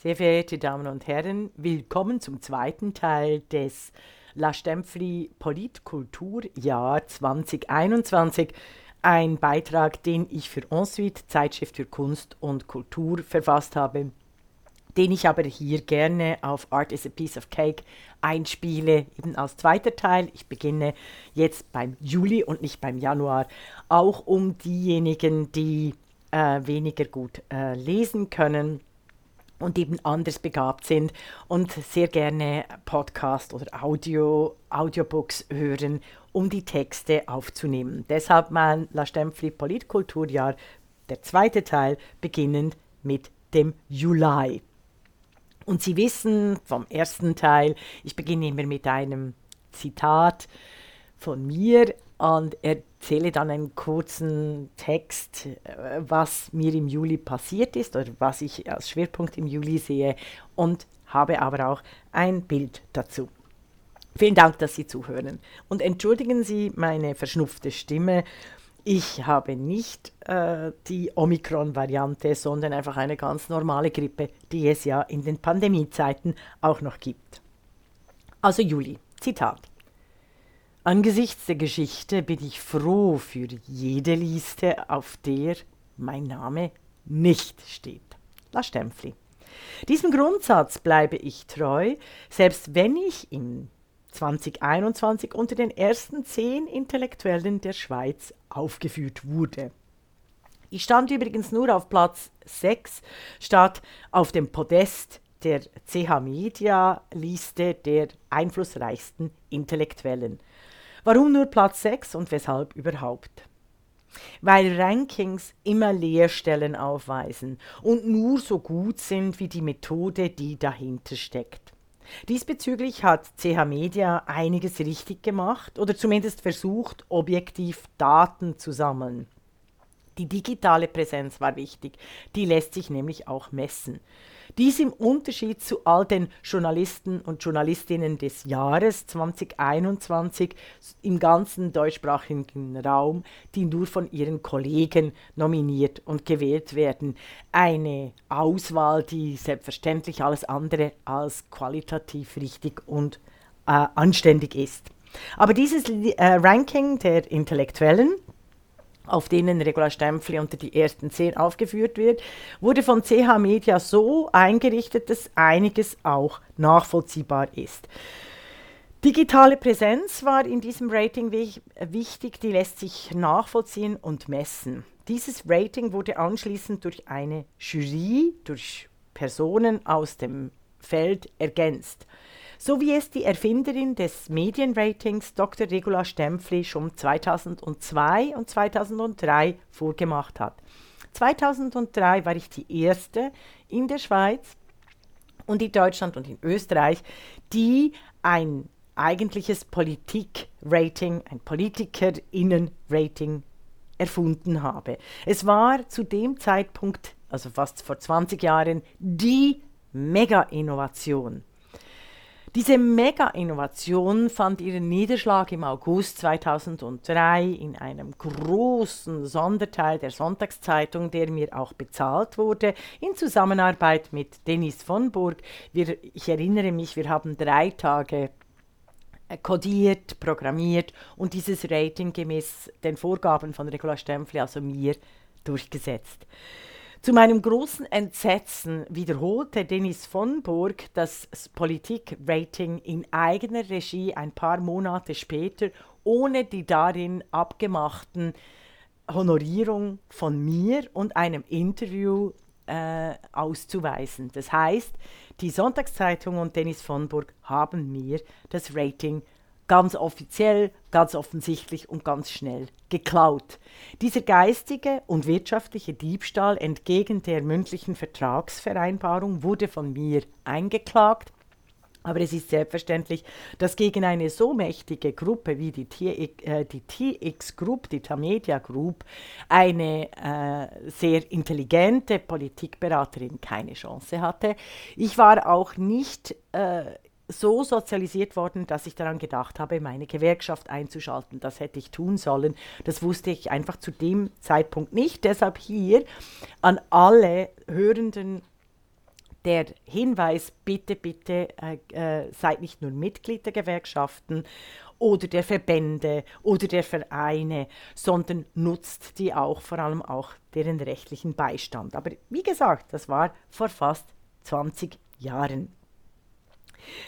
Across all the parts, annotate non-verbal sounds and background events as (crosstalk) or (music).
Sehr verehrte Damen und Herren, willkommen zum zweiten Teil des La Stempfli Politkulturjahr 2021. Ein Beitrag, den ich für Ensuite, Zeitschrift für Kunst und Kultur, verfasst habe, den ich aber hier gerne auf Art is a Piece of Cake einspiele, eben als zweiter Teil. Ich beginne jetzt beim Juli und nicht beim Januar, auch um diejenigen, die äh, weniger gut äh, lesen können und eben anders begabt sind und sehr gerne Podcast oder Audio, Audiobooks hören, um die Texte aufzunehmen. Deshalb mein La Stempfli Politkulturjahr, der zweite Teil, beginnend mit dem Juli. Und Sie wissen vom ersten Teil, ich beginne immer mit einem Zitat von mir und erzähle dann einen kurzen Text, äh, was mir im Juli passiert ist oder was ich als Schwerpunkt im Juli sehe und habe aber auch ein Bild dazu. Vielen Dank, dass Sie zuhören. Und entschuldigen Sie meine verschnupfte Stimme. Ich habe nicht äh, die Omikron-Variante, sondern einfach eine ganz normale Grippe, die es ja in den Pandemiezeiten auch noch gibt. Also Juli, Zitat. Angesichts der Geschichte bin ich froh für jede Liste, auf der mein Name nicht steht. La Stempfli. Diesem Grundsatz bleibe ich treu, selbst wenn ich im 2021 unter den ersten zehn Intellektuellen der Schweiz aufgeführt wurde. Ich stand übrigens nur auf Platz 6 statt auf dem Podest der CH Media Liste der einflussreichsten Intellektuellen. Warum nur Platz 6 und weshalb überhaupt? Weil Rankings immer Leerstellen aufweisen und nur so gut sind wie die Methode, die dahinter steckt. Diesbezüglich hat CH Media einiges richtig gemacht oder zumindest versucht, objektiv Daten zu sammeln. Die digitale Präsenz war wichtig, die lässt sich nämlich auch messen. Dies im Unterschied zu all den Journalisten und Journalistinnen des Jahres 2021 im ganzen deutschsprachigen Raum, die nur von ihren Kollegen nominiert und gewählt werden. Eine Auswahl, die selbstverständlich alles andere als qualitativ richtig und äh, anständig ist. Aber dieses äh, Ranking der Intellektuellen, auf denen Regula Stempfli unter die ersten zehn aufgeführt wird, wurde von CH Media so eingerichtet, dass einiges auch nachvollziehbar ist. Digitale Präsenz war in diesem Rating wichtig, die lässt sich nachvollziehen und messen. Dieses Rating wurde anschließend durch eine Jury, durch Personen aus dem Feld ergänzt so wie es die Erfinderin des Medienratings Dr. Regula Stempfli schon 2002 und 2003 vorgemacht hat. 2003 war ich die erste in der Schweiz und in Deutschland und in Österreich, die ein eigentliches Politik-Rating, ein Politikerinnen-Rating erfunden habe. Es war zu dem Zeitpunkt, also fast vor 20 Jahren, die Mega-Innovation. Diese Mega-Innovation fand ihren Niederschlag im August 2003 in einem großen Sonderteil der Sonntagszeitung, der mir auch bezahlt wurde, in Zusammenarbeit mit Dennis von Burg. Wir, ich erinnere mich, wir haben drei Tage kodiert, programmiert und dieses Rating gemäß den Vorgaben von Regula Stempfli, also mir, durchgesetzt. Zu meinem großen Entsetzen wiederholte Dennis von Burg das Politik-Rating in eigener Regie ein paar Monate später, ohne die darin abgemachten Honorierung von mir und einem Interview äh, auszuweisen. Das heißt, die Sonntagszeitung und Dennis von Burg haben mir das Rating ganz offiziell, ganz offensichtlich und ganz schnell geklaut. Dieser geistige und wirtschaftliche Diebstahl entgegen der mündlichen Vertragsvereinbarung wurde von mir eingeklagt. Aber es ist selbstverständlich, dass gegen eine so mächtige Gruppe wie die, TX, äh, die TX Group, die Tamedia Group, eine äh, sehr intelligente Politikberaterin keine Chance hatte. Ich war auch nicht äh, so sozialisiert worden, dass ich daran gedacht habe, meine Gewerkschaft einzuschalten. Das hätte ich tun sollen. Das wusste ich einfach zu dem Zeitpunkt nicht. Deshalb hier an alle hörenden der Hinweis, bitte, bitte äh, äh, seid nicht nur Mitglied der Gewerkschaften oder der Verbände oder der Vereine, sondern nutzt die auch, vor allem auch deren rechtlichen Beistand. Aber wie gesagt, das war vor fast 20 Jahren.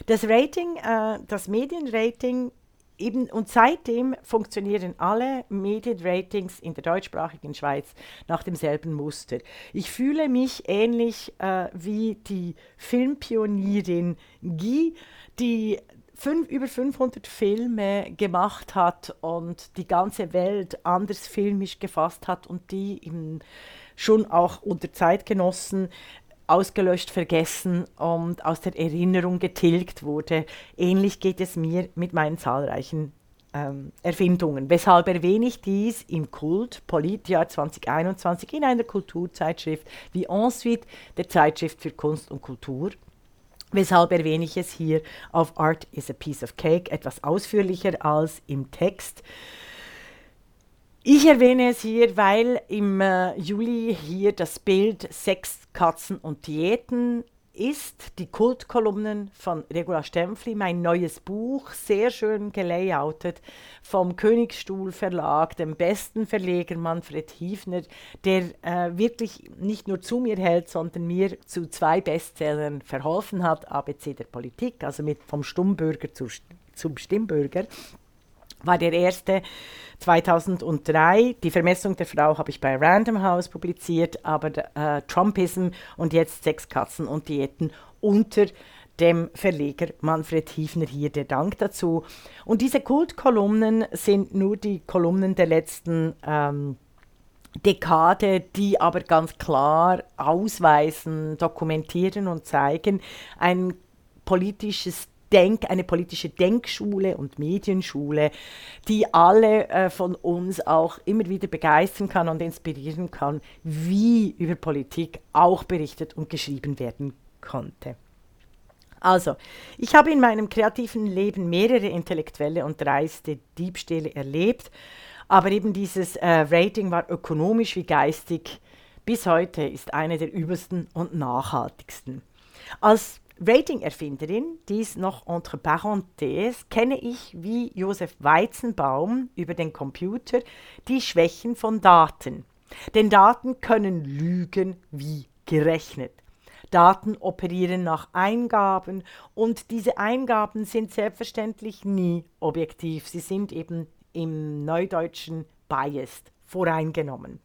Das Rating, äh, das Medienrating eben, und seitdem funktionieren alle Medienratings in der deutschsprachigen Schweiz nach demselben Muster. Ich fühle mich ähnlich äh, wie die Filmpionierin Guy, die fünf, über 500 Filme gemacht hat und die ganze Welt anders filmisch gefasst hat und die eben schon auch unter Zeitgenossen ausgelöscht, vergessen und aus der Erinnerung getilgt wurde. Ähnlich geht es mir mit meinen zahlreichen ähm, Erfindungen. Weshalb erwähne ich dies im Kult Politjahr 2021 in einer Kulturzeitschrift wie Ensuite, der Zeitschrift für Kunst und Kultur. Weshalb erwähne ich es hier auf Art is a Piece of Cake etwas ausführlicher als im Text. Ich erwähne es hier, weil im äh, Juli hier das Bild Sex, Katzen und Diäten ist. Die Kultkolumnen von Regula Stempfli, mein neues Buch, sehr schön gelayoutet vom Königsstuhl Verlag, dem besten Verleger Manfred Hiefner, der äh, wirklich nicht nur zu mir hält, sondern mir zu zwei Bestsellern verholfen hat, ABC der Politik, also mit vom Stummbürger zu, zum Stimmbürger war der erste 2003. Die Vermessung der Frau habe ich bei Random House publiziert, aber äh, Trumpism und jetzt Sex, Katzen und Diäten unter dem Verleger Manfred Hiefner hier der Dank dazu. Und diese Kultkolumnen sind nur die Kolumnen der letzten ähm, Dekade, die aber ganz klar ausweisen, dokumentieren und zeigen ein politisches Denk, eine politische Denkschule und Medienschule, die alle äh, von uns auch immer wieder begeistern kann und inspirieren kann, wie über Politik auch berichtet und geschrieben werden konnte. Also, ich habe in meinem kreativen Leben mehrere intellektuelle und dreiste Diebstähle erlebt, aber eben dieses äh, Rating war ökonomisch wie geistig bis heute ist eine der übelsten und nachhaltigsten. Als Rating-Erfinderin, dies noch entre parenthèses, kenne ich wie Josef Weizenbaum über den Computer die Schwächen von Daten. Denn Daten können lügen wie gerechnet. Daten operieren nach Eingaben und diese Eingaben sind selbstverständlich nie objektiv. Sie sind eben im Neudeutschen biased, voreingenommen.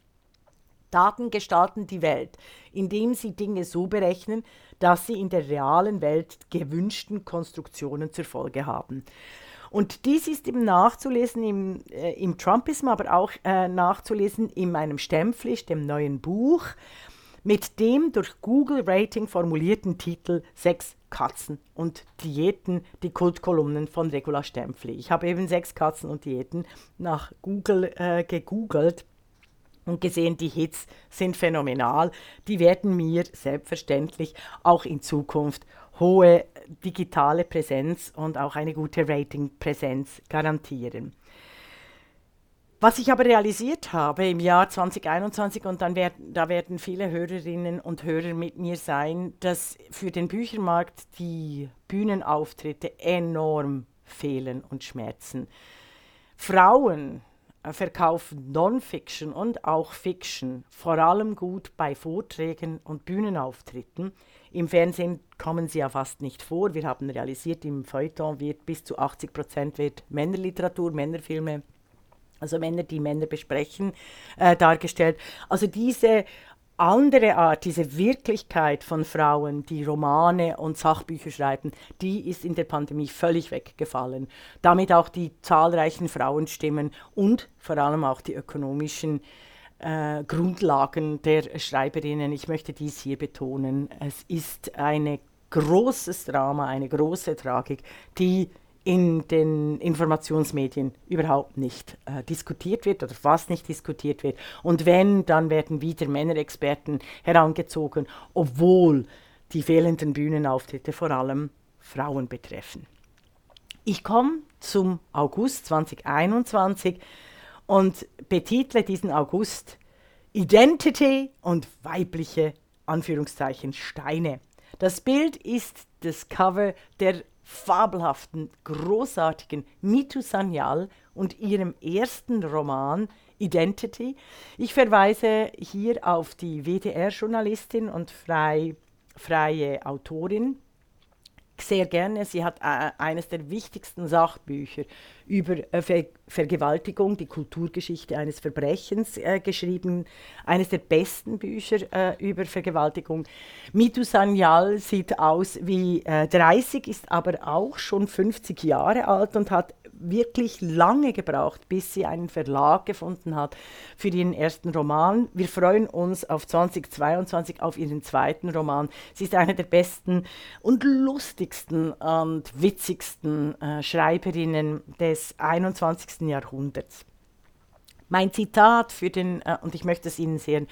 Daten gestalten die Welt, indem sie Dinge so berechnen, dass sie in der realen Welt gewünschten Konstruktionen zur Folge haben. Und dies ist eben nachzulesen im, äh, im Trumpism, aber auch äh, nachzulesen in meinem Stempflisch, dem neuen Buch, mit dem durch Google Rating formulierten Titel Sechs Katzen und Diäten, die Kultkolumnen von Regula Stempfli. Ich habe eben Sechs Katzen und Diäten nach Google äh, gegoogelt und gesehen, die Hits sind phänomenal. Die werden mir selbstverständlich auch in Zukunft hohe digitale Präsenz und auch eine gute Ratingpräsenz garantieren. Was ich aber realisiert habe im Jahr 2021, und dann werden, da werden viele Hörerinnen und Hörer mit mir sein, dass für den Büchermarkt die Bühnenauftritte enorm fehlen und schmerzen. Frauen verkaufen Non-Fiction und auch Fiction vor allem gut bei Vorträgen und Bühnenauftritten. Im Fernsehen kommen sie ja fast nicht vor. Wir haben realisiert, im Feuilleton wird bis zu 80 Prozent Männerliteratur, Männerfilme, also Männer, die Männer besprechen, äh, dargestellt. Also diese andere Art, diese Wirklichkeit von Frauen, die Romane und Sachbücher schreiben, die ist in der Pandemie völlig weggefallen. Damit auch die zahlreichen Frauenstimmen und vor allem auch die ökonomischen äh, Grundlagen der Schreiberinnen. Ich möchte dies hier betonen. Es ist ein großes Drama, eine große Tragik, die in den Informationsmedien überhaupt nicht äh, diskutiert wird oder fast nicht diskutiert wird. Und wenn, dann werden wieder Männerexperten herangezogen, obwohl die fehlenden Bühnenauftritte vor allem Frauen betreffen. Ich komme zum August 2021 und betitle diesen August Identity und weibliche Anführungszeichen Steine. Das Bild ist das Cover der fabelhaften, großartigen Mitu Sanyal und ihrem ersten Roman Identity. Ich verweise hier auf die WDR-Journalistin und frei, freie Autorin sehr gerne. Sie hat äh, eines der wichtigsten Sachbücher über äh, Ver Vergewaltigung, die Kulturgeschichte eines Verbrechens äh, geschrieben. Eines der besten Bücher äh, über Vergewaltigung. Mitu Sanyal sieht aus wie 30, äh, ist aber auch schon 50 Jahre alt und hat wirklich lange gebraucht, bis sie einen Verlag gefunden hat für ihren ersten Roman. Wir freuen uns auf 2022 auf ihren zweiten Roman. Sie ist eine der besten und lustigsten und witzigsten äh, Schreiberinnen des 21. Jahrhunderts. Mein Zitat für den, äh, und ich möchte es Ihnen sehr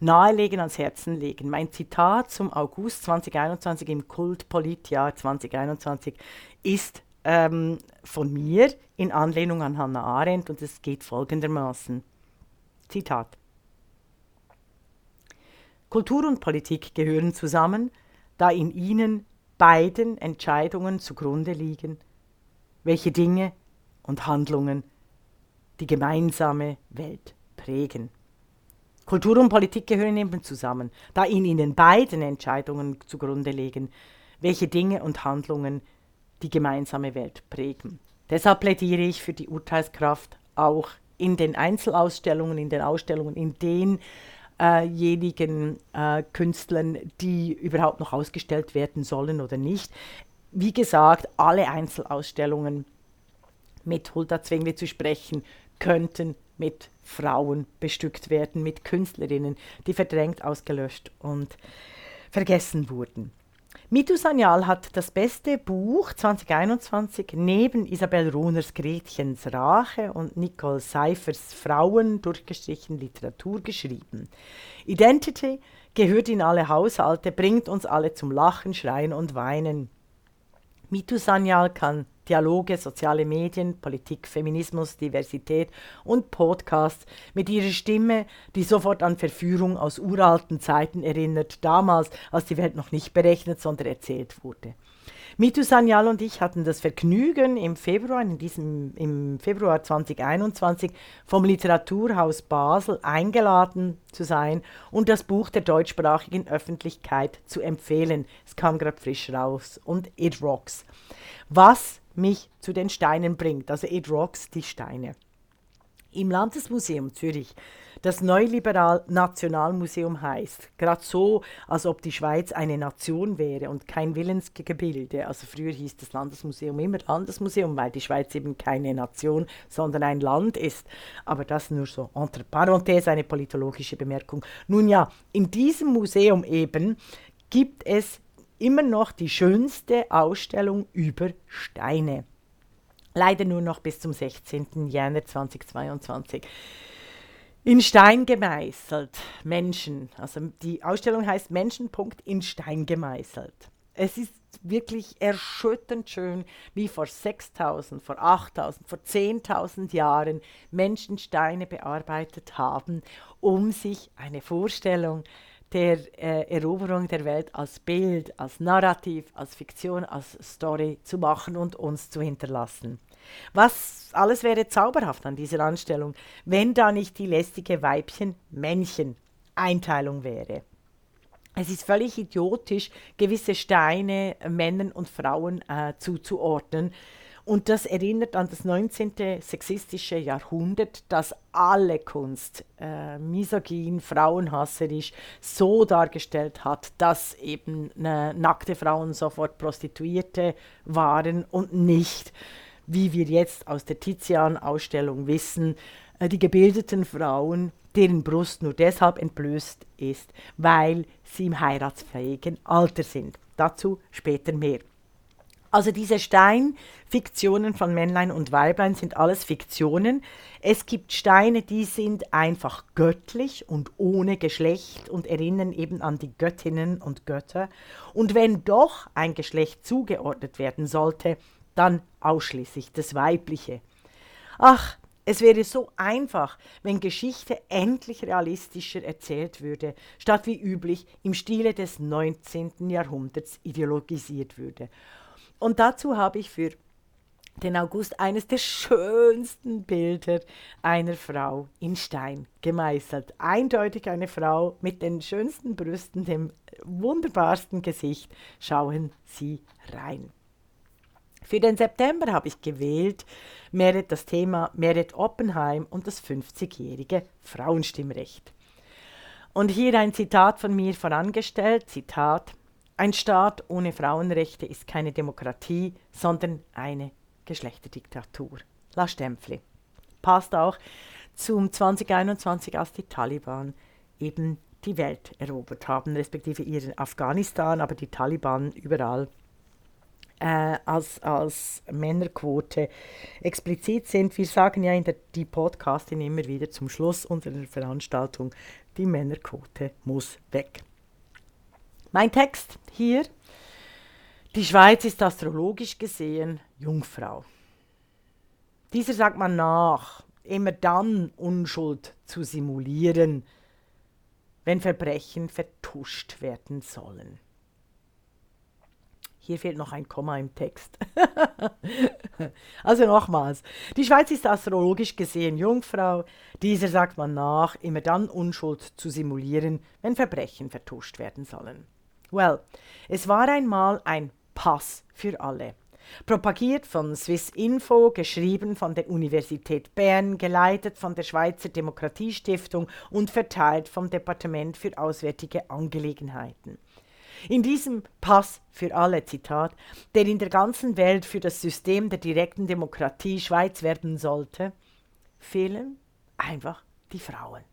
nahelegen, ans Herzen legen, mein Zitat zum August 2021 im Kultpolitjahr 2021 ist ähm, von mir in Anlehnung an Hannah Arendt und es geht folgendermaßen. Zitat. Kultur und Politik gehören zusammen, da in ihnen beiden Entscheidungen zugrunde liegen, welche Dinge und Handlungen die gemeinsame Welt prägen. Kultur und Politik gehören eben zusammen, da in ihnen beiden Entscheidungen zugrunde liegen, welche Dinge und Handlungen die gemeinsame Welt prägen. Deshalb plädiere ich für die Urteilskraft auch in den Einzelausstellungen, in den Ausstellungen, in denjenigen äh, Künstlern, die überhaupt noch ausgestellt werden sollen oder nicht. Wie gesagt, alle Einzelausstellungen mit Hulda Zwingli zu sprechen, könnten mit Frauen bestückt werden, mit Künstlerinnen, die verdrängt, ausgelöscht und vergessen wurden. Mitu Sanyal hat das beste Buch 2021 neben Isabel Runers Gretchens Rache und Nicole Seifers Frauen durchgestrichen Literatur geschrieben. Identity gehört in alle Haushalte, bringt uns alle zum Lachen, Schreien und Weinen. Mitu Sanyal kann Dialoge, soziale Medien, Politik, Feminismus, Diversität und Podcasts mit ihrer Stimme, die sofort an Verführung aus uralten Zeiten erinnert, damals, als die Welt noch nicht berechnet, sondern erzählt wurde. Mitu Sanyal und ich hatten das Vergnügen, im Februar, in diesem, im Februar 2021 vom Literaturhaus Basel eingeladen zu sein und das Buch der deutschsprachigen Öffentlichkeit zu empfehlen. Es kam gerade frisch raus und It Rocks. Was mich zu den Steinen bringt, also It Rocks, die Steine. Im Landesmuseum Zürich das Neuliberal Nationalmuseum heißt. Gerade so, als ob die Schweiz eine Nation wäre und kein Willensgebilde. Also früher hieß das Landesmuseum immer Landesmuseum, weil die Schweiz eben keine Nation, sondern ein Land ist. Aber das nur so entre parenthèse, eine politologische Bemerkung. Nun ja, in diesem Museum eben gibt es immer noch die schönste Ausstellung über Steine. Leider nur noch bis zum 16. Jänner 2022 in Stein gemeißelt. Menschen. Also die Ausstellung heißt Menschenpunkt in Stein gemeißelt. Es ist wirklich erschütternd schön, wie vor 6000, vor 8000, vor 10.000 Jahren Menschen Steine bearbeitet haben, um sich eine Vorstellung der äh, Eroberung der Welt als Bild, als Narrativ, als Fiktion, als Story zu machen und uns zu hinterlassen. Was alles wäre zauberhaft an dieser Anstellung, wenn da nicht die lästige Weibchen-Männchen-Einteilung wäre. Es ist völlig idiotisch, gewisse Steine Männern und Frauen äh, zuzuordnen. Und das erinnert an das 19. sexistische Jahrhundert, das alle Kunst äh, misogyn, frauenhasserisch so dargestellt hat, dass eben äh, nackte Frauen sofort Prostituierte waren und nicht wie wir jetzt aus der Tizian-Ausstellung wissen, äh, die gebildeten Frauen, deren Brust nur deshalb entblößt ist, weil sie im heiratsfähigen Alter sind. Dazu später mehr. Also diese Steinfiktionen von Männlein und Weiblein sind alles Fiktionen. Es gibt Steine, die sind einfach göttlich und ohne Geschlecht und erinnern eben an die Göttinnen und Götter. Und wenn doch ein Geschlecht zugeordnet werden sollte, dann ausschließlich das Weibliche. Ach, Es wäre so einfach, wenn Geschichte endlich realistischer erzählt würde, statt wie üblich im Stile des 19. Jahrhunderts ideologisiert würde. Und dazu habe ich für den August eines der schönsten Bilder einer Frau in Stein gemeißelt. Eindeutig eine Frau mit den schönsten Brüsten, dem wunderbarsten Gesicht. Schauen Sie rein. Für den September habe ich gewählt Meret das Thema Meret Oppenheim und das 50-jährige Frauenstimmrecht. Und hier ein Zitat von mir vorangestellt, Zitat, ein Staat ohne Frauenrechte ist keine Demokratie, sondern eine Geschlechterdiktatur. La Stempfli. Passt auch zum 2021, als die Taliban eben die Welt erobert haben, respektive ihren Afghanistan, aber die Taliban überall äh, als, als Männerquote explizit sind. Wir sagen ja in der die Podcastin immer wieder zum Schluss unserer Veranstaltung, die Männerquote muss weg. Mein Text hier. Die Schweiz ist astrologisch gesehen Jungfrau. Dieser sagt man nach, immer dann Unschuld zu simulieren, wenn Verbrechen vertuscht werden sollen. Hier fehlt noch ein Komma im Text. (laughs) also nochmals. Die Schweiz ist astrologisch gesehen Jungfrau. Dieser sagt man nach, immer dann Unschuld zu simulieren, wenn Verbrechen vertuscht werden sollen. Well, es war einmal ein Pass für alle. Propagiert von Swiss Info, geschrieben von der Universität Bern, geleitet von der Schweizer Demokratiestiftung und verteilt vom Departement für Auswärtige Angelegenheiten. In diesem Pass für alle Zitat, der in der ganzen Welt für das System der direkten Demokratie Schweiz werden sollte, fehlen einfach die Frauen.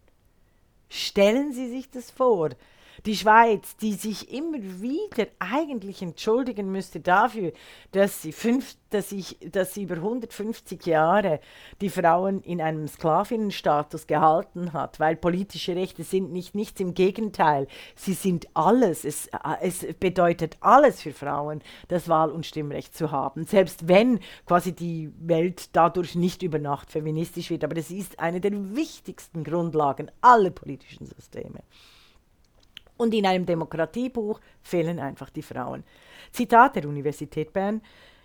Stellen Sie sich das vor, die Schweiz, die sich immer wieder eigentlich entschuldigen müsste dafür, dass sie, fünf, dass ich, dass sie über 150 Jahre die Frauen in einem Sklavinnenstatus gehalten hat, weil politische Rechte sind nicht nichts, im Gegenteil, sie sind alles. Es, es bedeutet alles für Frauen, das Wahl- und Stimmrecht zu haben, selbst wenn quasi die Welt dadurch nicht über Nacht feministisch wird, aber es ist eine der wichtigsten Grundlagen aller politischen Systeme. Und in einem Demokratiebuch fehlen einfach die Frauen. Zitat der Universität Bern.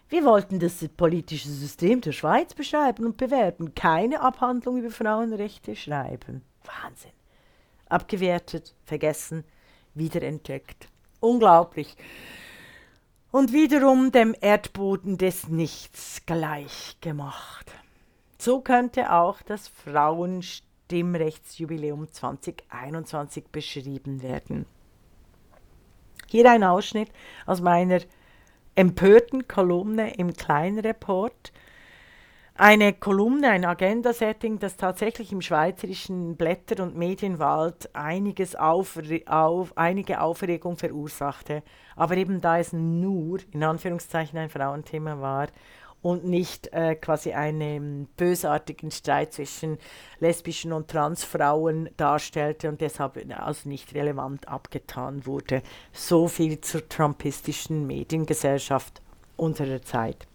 Wir wollten das politische System der Schweiz beschreiben und bewerten, keine Abhandlung über Frauenrechte schreiben. Wahnsinn. Abgewertet, vergessen, wiederentdeckt. Unglaublich. Und wiederum dem Erdboden des Nichts gleich gemacht. So könnte auch das Frauenstimmrecht Stimmrechtsjubiläum 2021 beschrieben werden. Hier ein Ausschnitt aus meiner empörten Kolumne im Kleinreport. Eine Kolumne, ein Agenda-Setting, das tatsächlich im schweizerischen Blätter- und Medienwald einiges Aufre auf, einige Aufregung verursachte. Aber eben da es nur, in Anführungszeichen, ein Frauenthema war, und nicht äh, quasi einen bösartigen Streit zwischen lesbischen und Transfrauen darstellte und deshalb als nicht relevant abgetan wurde. So viel zur trumpistischen Mediengesellschaft unserer Zeit.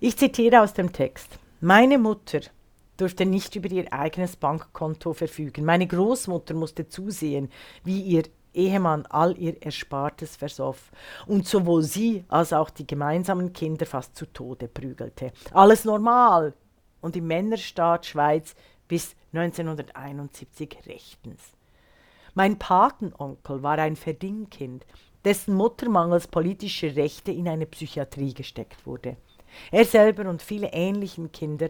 Ich zitiere aus dem Text. Meine Mutter durfte nicht über ihr eigenes Bankkonto verfügen. Meine Großmutter musste zusehen, wie ihr Ehemann all ihr Erspartes versoff und sowohl sie als auch die gemeinsamen Kinder fast zu Tode prügelte. Alles normal und im Männerstaat Schweiz bis 1971 rechtens. Mein Patenonkel war ein Verdingkind, dessen Mutter mangels politischer Rechte in eine Psychiatrie gesteckt wurde. Er selber und viele ähnlichen Kinder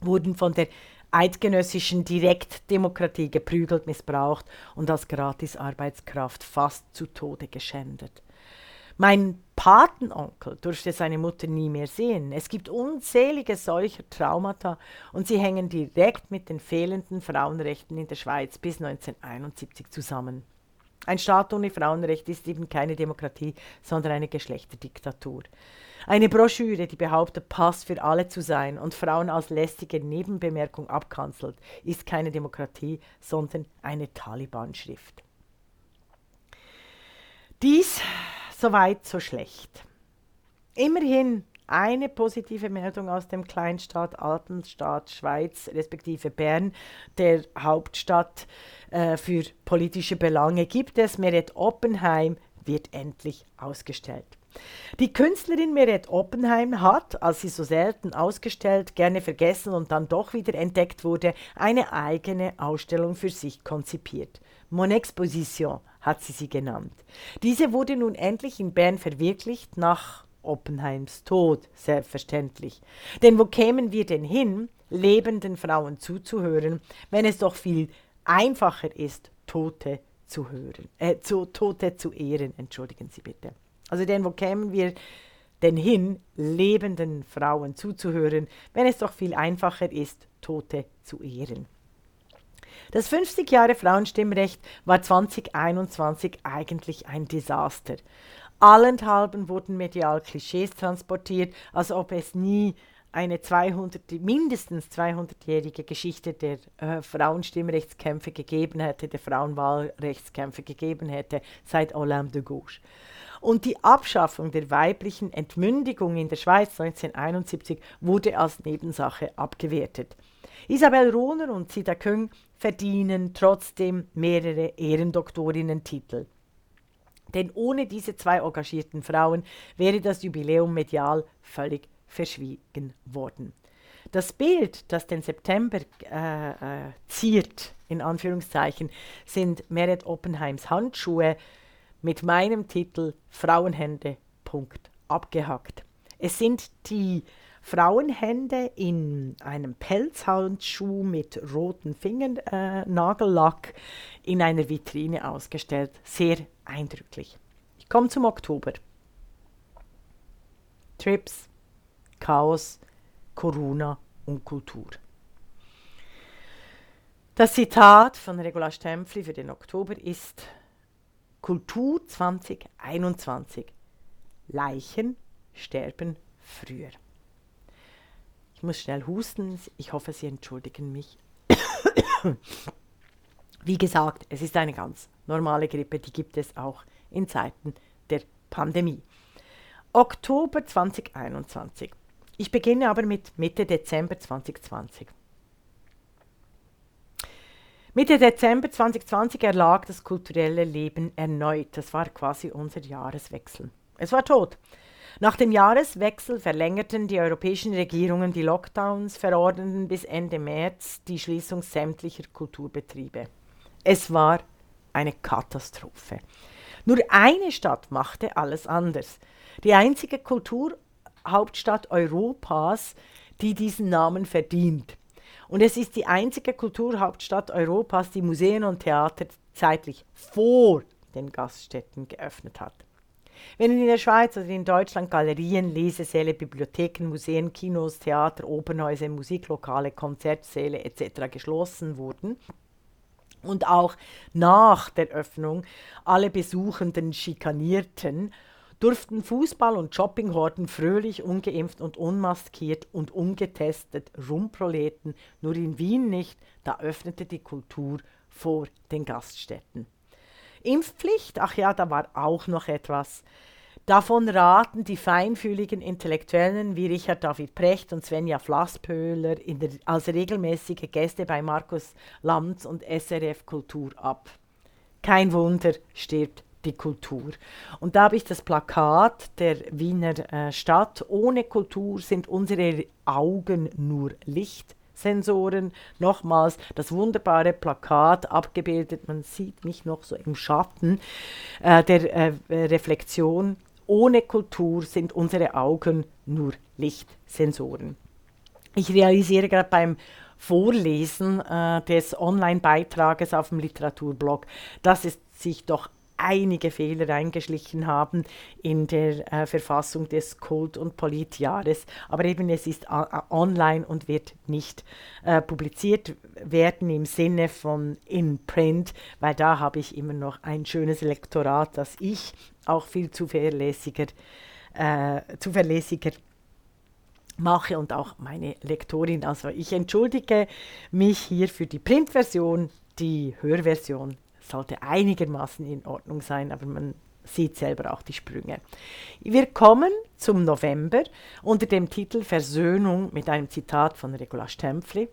wurden von der eidgenössischen Direktdemokratie geprügelt, missbraucht und als Gratisarbeitskraft fast zu Tode geschändet. Mein Patenonkel durfte seine Mutter nie mehr sehen. Es gibt unzählige solcher Traumata und sie hängen direkt mit den fehlenden Frauenrechten in der Schweiz bis 1971 zusammen. Ein Staat ohne Frauenrecht ist eben keine Demokratie, sondern eine Geschlechterdiktatur. Eine Broschüre, die behauptet, Pass für alle zu sein und Frauen als lästige Nebenbemerkung abkanzelt, ist keine Demokratie, sondern eine Taliban-Schrift. Dies soweit so schlecht. Immerhin eine positive Meldung aus dem Kleinstaat Alpenstaat Schweiz, respektive Bern, der Hauptstadt äh, für politische Belange, gibt es. Meret Oppenheim wird endlich ausgestellt. Die Künstlerin Meret Oppenheim hat, als sie so selten ausgestellt, gerne vergessen und dann doch wieder entdeckt wurde, eine eigene Ausstellung für sich konzipiert. Mon Exposition hat sie sie genannt. Diese wurde nun endlich in Bern verwirklicht, nach Oppenheims Tod, selbstverständlich. Denn wo kämen wir denn hin, lebenden Frauen zuzuhören, wenn es doch viel einfacher ist, Tote zu hören, äh, zu, Tote zu ehren, entschuldigen Sie bitte. Also denn wo kämen wir denn hin, lebenden Frauen zuzuhören, wenn es doch viel einfacher ist, Tote zu ehren. Das 50 Jahre Frauenstimmrecht war 2021 eigentlich ein Desaster. Allenthalben wurden medial Klischees transportiert, als ob es nie eine 200, mindestens 200-jährige Geschichte der äh, Frauenstimmrechtskämpfe gegeben hätte, der Frauenwahlrechtskämpfe gegeben hätte, seit Olympe de Gauche. Und die Abschaffung der weiblichen Entmündigung in der Schweiz 1971 wurde als Nebensache abgewertet. Isabel Rohner und Sida Küng verdienen trotzdem mehrere Ehrendoktorinnen-Titel. Denn ohne diese zwei engagierten Frauen wäre das Jubiläum medial völlig verschwiegen worden. Das Bild, das den September äh, äh, ziert, in Anführungszeichen, sind Meret Oppenheims Handschuhe mit meinem Titel Frauenhände. Punkt, abgehackt. Es sind die Frauenhände in einem Pelzhandschuh mit roten Fingernagellack äh, in einer Vitrine ausgestellt. Sehr eindrücklich. Ich komme zum Oktober. Trips, Chaos, Corona und Kultur. Das Zitat von Regula Stempfli für den Oktober ist Kultur 2021. Leichen sterben früher. Ich muss schnell husten. Ich hoffe, Sie entschuldigen mich. (coughs) Wie gesagt, es ist eine ganz normale Grippe, die gibt es auch in Zeiten der Pandemie. Oktober 2021. Ich beginne aber mit Mitte Dezember 2020. Mitte Dezember 2020 erlag das kulturelle Leben erneut. Das war quasi unser Jahreswechsel. Es war tot. Nach dem Jahreswechsel verlängerten die europäischen Regierungen die Lockdowns, verordneten bis Ende März die Schließung sämtlicher Kulturbetriebe. Es war eine Katastrophe. Nur eine Stadt machte alles anders. Die einzige Kulturhauptstadt Europas, die diesen Namen verdient. Und es ist die einzige Kulturhauptstadt Europas, die Museen und Theater zeitlich vor den Gaststätten geöffnet hat. Wenn in der Schweiz oder in Deutschland Galerien, Lesesäle, Bibliotheken, Museen, Kinos, Theater, Opernhäuser, Musiklokale, Konzertsäle etc. geschlossen wurden, und auch nach der Öffnung alle Besuchenden schikanierten, durften Fußball- und Shoppinghorden fröhlich ungeimpft und unmaskiert und ungetestet rumproleten, nur in Wien nicht, da öffnete die Kultur vor den Gaststätten. Impfpflicht, ach ja, da war auch noch etwas. Davon raten die feinfühligen Intellektuellen wie Richard David Precht und Svenja Flasspöhler der, als regelmäßige Gäste bei Markus Lanz und SRF Kultur ab. Kein Wunder, stirbt die Kultur. Und da habe ich das Plakat der Wiener äh, Stadt. Ohne Kultur sind unsere Augen nur Licht. Sensoren. Nochmals das wunderbare Plakat abgebildet. Man sieht mich noch so im Schatten äh, der äh, Reflexion. Ohne Kultur sind unsere Augen nur Lichtsensoren. Ich realisiere gerade beim Vorlesen äh, des Online-Beitrages auf dem Literaturblog, dass es sich doch einige Fehler eingeschlichen haben in der äh, Verfassung des Kult- und Politjahres. Aber eben es ist äh, online und wird nicht äh, publiziert werden im Sinne von in Print, weil da habe ich immer noch ein schönes Lektorat, das ich auch viel zuverlässiger, äh, zuverlässiger mache und auch meine Lektorin. Also ich entschuldige mich hier für die Printversion, die Hörversion sollte einigermaßen in Ordnung sein, aber man sieht selber auch die Sprünge. Wir kommen zum November unter dem Titel Versöhnung mit einem Zitat von Regula Stempfli.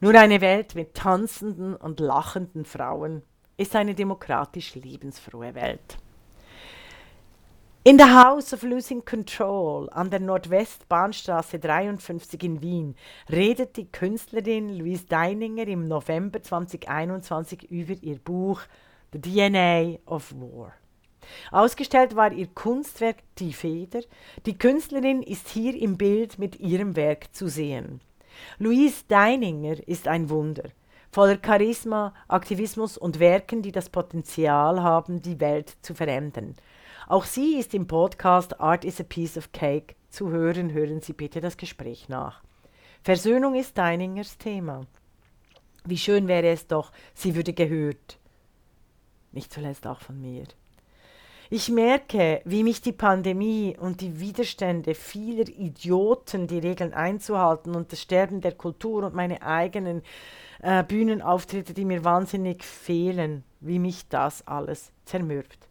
Nur eine Welt mit tanzenden und lachenden Frauen ist eine demokratisch lebensfrohe Welt. In the House of Losing Control an der Nordwestbahnstraße 53 in Wien redet die Künstlerin Louise Deininger im November 2021 über ihr Buch The DNA of War. Ausgestellt war ihr Kunstwerk Die Feder. Die Künstlerin ist hier im Bild mit ihrem Werk zu sehen. Louise Deininger ist ein Wunder, voller Charisma, Aktivismus und Werken, die das Potenzial haben, die Welt zu verändern. Auch sie ist im Podcast Art is a Piece of Cake zu hören. Hören Sie bitte das Gespräch nach. Versöhnung ist Deiningers Thema. Wie schön wäre es doch, sie würde gehört. Nicht zuletzt auch von mir. Ich merke, wie mich die Pandemie und die Widerstände vieler Idioten, die Regeln einzuhalten und das Sterben der Kultur und meine eigenen äh, Bühnenauftritte, die mir wahnsinnig fehlen, wie mich das alles zermürbt.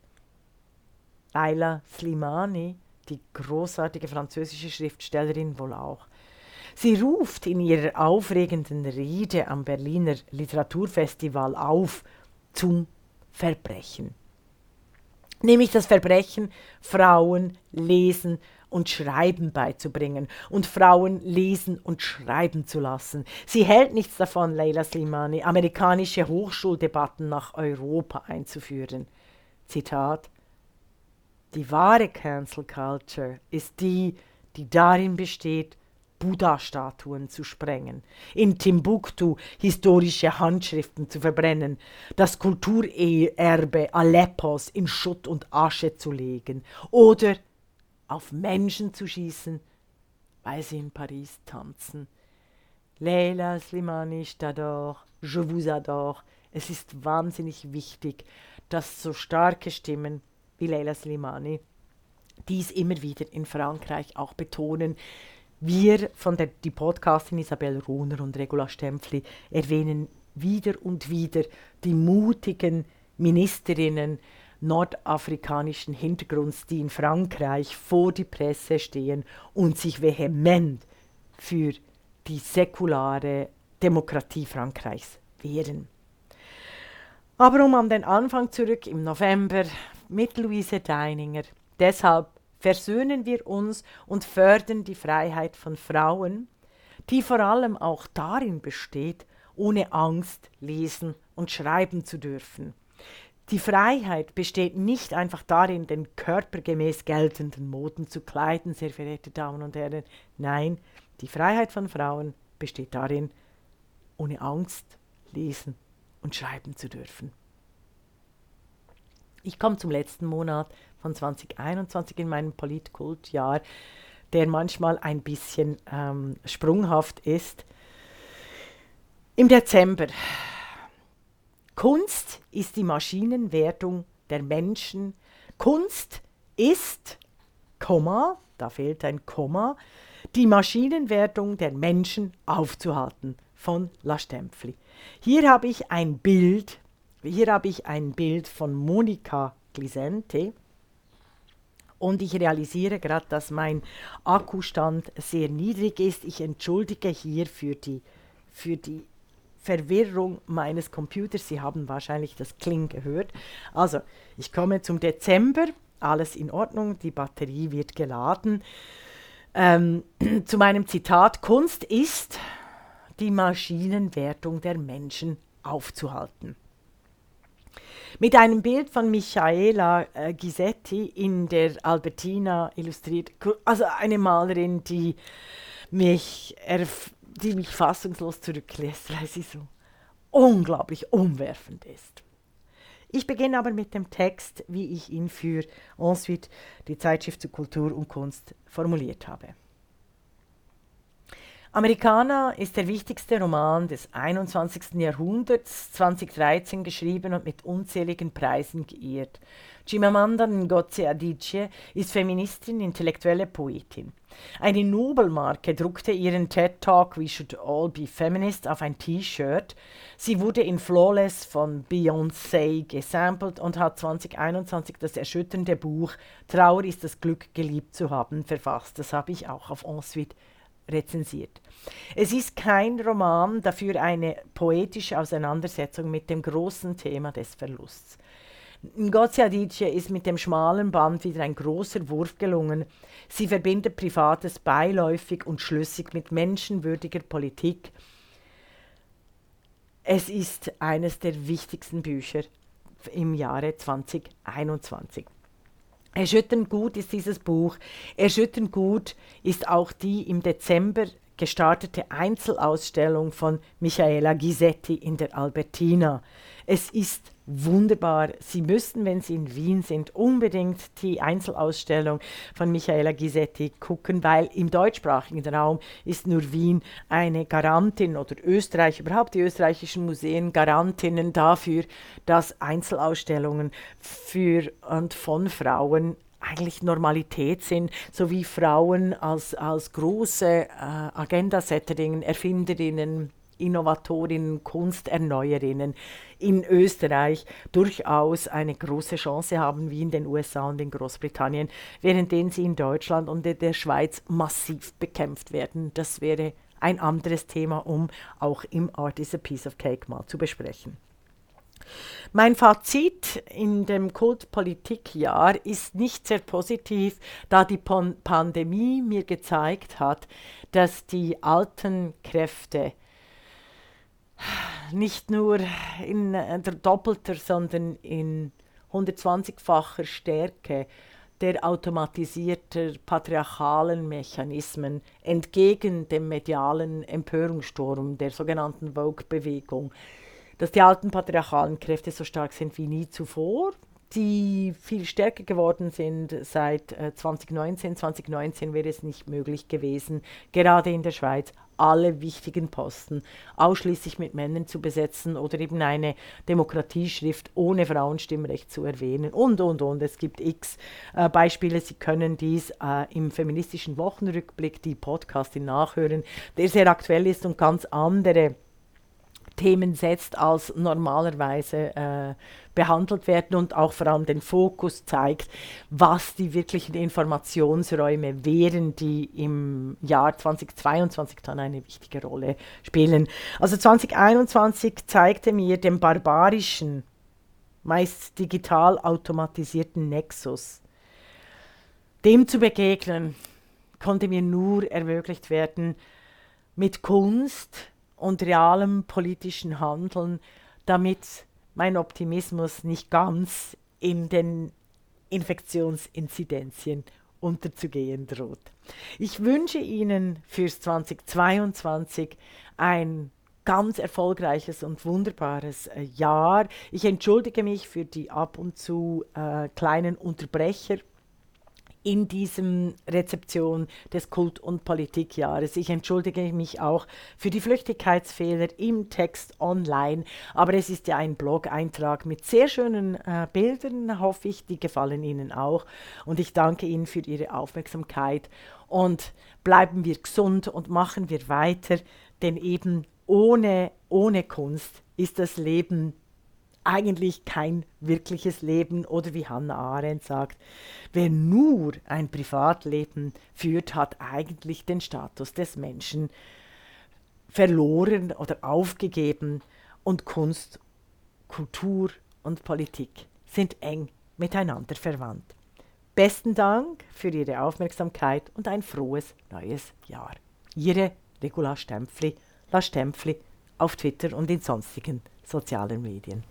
Laila Slimani, die großartige französische Schriftstellerin, wohl auch. Sie ruft in ihrer aufregenden Rede am Berliner Literaturfestival auf zum Verbrechen. Nämlich das Verbrechen, Frauen lesen und schreiben beizubringen und Frauen lesen und schreiben zu lassen. Sie hält nichts davon, Leila Slimani, amerikanische Hochschuldebatten nach Europa einzuführen. Zitat die wahre Cancel Culture ist die, die darin besteht, Buddha-Statuen zu sprengen, in Timbuktu historische Handschriften zu verbrennen, das Kulturerbe Aleppos in Schutt und Asche zu legen oder auf Menschen zu schießen, weil sie in Paris tanzen. Leila Slimani j'adore, je vous adore. Es ist wahnsinnig wichtig, dass so starke Stimmen wie Leila Slimani dies immer wieder in Frankreich auch betonen. Wir von der die Podcastin Isabel Runer und Regula Stempfli erwähnen wieder und wieder die mutigen Ministerinnen nordafrikanischen Hintergrunds, die in Frankreich vor die Presse stehen und sich vehement für die säkulare Demokratie Frankreichs wehren. Aber um an den Anfang zurück im November mit Luise Deininger. Deshalb versöhnen wir uns und fördern die Freiheit von Frauen, die vor allem auch darin besteht, ohne Angst lesen und schreiben zu dürfen. Die Freiheit besteht nicht einfach darin, den körpergemäß geltenden Moden zu kleiden, sehr verehrte Damen und Herren. Nein, die Freiheit von Frauen besteht darin, ohne Angst lesen und schreiben zu dürfen. Ich komme zum letzten Monat von 2021 in meinem Politkultjahr, der manchmal ein bisschen ähm, sprunghaft ist. Im Dezember. Kunst ist die Maschinenwertung der Menschen. Kunst ist, Komma, da fehlt ein Komma, die Maschinenwertung der Menschen aufzuhalten von La Stempfli. Hier habe ich ein Bild hier habe ich ein Bild von Monika Glisente und ich realisiere gerade, dass mein Akkustand sehr niedrig ist. Ich entschuldige hier für die, für die Verwirrung meines Computers. Sie haben wahrscheinlich das Kling gehört. Also, ich komme zum Dezember. Alles in Ordnung, die Batterie wird geladen. Ähm, (clears throat) zu meinem Zitat, Kunst ist die Maschinenwertung der Menschen aufzuhalten mit einem Bild von Michaela äh, Gisetti in der Albertina illustriert. Also eine Malerin, die mich, die mich fassungslos zurücklässt, weil sie so unglaublich umwerfend ist. Ich beginne aber mit dem Text, wie ich ihn für Ensuite, die Zeitschrift zu Kultur und Kunst, formuliert habe. Americana ist der wichtigste Roman des 21. Jahrhunderts, 2013 geschrieben und mit unzähligen Preisen geehrt. Chimamanda Ngozi Adichie ist Feministin, intellektuelle Poetin. Eine Nobelmarke druckte ihren TED Talk We Should All Be Feminist auf ein T-Shirt. Sie wurde in Flawless von Beyoncé gesampelt und hat 2021 das erschütternde Buch Trauer ist das Glück, geliebt zu haben verfasst. Das habe ich auch auf Ensuite rezensiert. Es ist kein Roman, dafür eine poetische Auseinandersetzung mit dem großen Thema des Verlusts. Ngozi Adichie ist mit dem schmalen Band wieder ein großer Wurf gelungen. Sie verbindet Privates beiläufig und schlüssig mit menschenwürdiger Politik. Es ist eines der wichtigsten Bücher im Jahre 2021. Erschütternd gut ist dieses Buch. Erschütternd gut ist auch die im Dezember gestartete Einzelausstellung von Michaela Gisetti in der Albertina. Es ist wunderbar. Sie müssten, wenn Sie in Wien sind, unbedingt die Einzelausstellung von Michaela Gisetti gucken, weil im deutschsprachigen Raum ist nur Wien eine Garantin oder Österreich, überhaupt die österreichischen Museen Garantinnen dafür, dass Einzelausstellungen für und von Frauen eigentlich Normalität sind, sowie Frauen als, als große äh, Agendasetterinnen, Erfinderinnen, Innovatorinnen, Kunsterneuerinnen in Österreich durchaus eine große Chance haben, wie in den USA und in Großbritannien, währenddem sie in Deutschland und in der Schweiz massiv bekämpft werden. Das wäre ein anderes Thema, um auch im Art is a Piece of Cake mal zu besprechen. Mein Fazit in dem Kultpolitikjahr ist nicht sehr positiv, da die Pandemie mir gezeigt hat, dass die alten Kräfte nicht nur in äh, doppelter, sondern in 120-facher Stärke der automatisierten patriarchalen Mechanismen entgegen dem medialen Empörungssturm der sogenannten Vogue-Bewegung, dass die alten patriarchalen Kräfte so stark sind wie nie zuvor, die viel stärker geworden sind seit 2019. Äh, 2019 wäre es nicht möglich gewesen, gerade in der Schweiz alle wichtigen Posten ausschließlich mit Männern zu besetzen oder eben eine Demokratieschrift ohne Frauenstimmrecht zu erwähnen und, und, und. Es gibt x äh, Beispiele. Sie können dies äh, im feministischen Wochenrückblick, die Podcastin nachhören, der sehr aktuell ist und ganz andere Themen setzt, als normalerweise äh, behandelt werden und auch vor allem den Fokus zeigt, was die wirklichen Informationsräume wären, die im Jahr 2022 dann eine wichtige Rolle spielen. Also 2021 zeigte mir den barbarischen, meist digital automatisierten Nexus. Dem zu begegnen, konnte mir nur ermöglicht werden mit Kunst, und realem politischen Handeln, damit mein Optimismus nicht ganz in den Infektionsinzidenzien unterzugehen droht. Ich wünsche Ihnen fürs 2022 ein ganz erfolgreiches und wunderbares äh, Jahr. Ich entschuldige mich für die ab und zu äh, kleinen Unterbrecher in diesem Rezeption des Kult- und Politikjahres. Ich entschuldige mich auch für die Flüchtigkeitsfehler im Text online, aber es ist ja ein Blog-Eintrag mit sehr schönen äh, Bildern, hoffe ich, die gefallen Ihnen auch. Und ich danke Ihnen für Ihre Aufmerksamkeit und bleiben wir gesund und machen wir weiter, denn eben ohne, ohne Kunst ist das Leben eigentlich kein wirkliches Leben oder wie Hannah Arendt sagt, wer nur ein Privatleben führt, hat eigentlich den Status des Menschen verloren oder aufgegeben und Kunst, Kultur und Politik sind eng miteinander verwandt. Besten Dank für Ihre Aufmerksamkeit und ein frohes neues Jahr. Ihre Regula Stempfli, La Stempfli auf Twitter und in sonstigen sozialen Medien.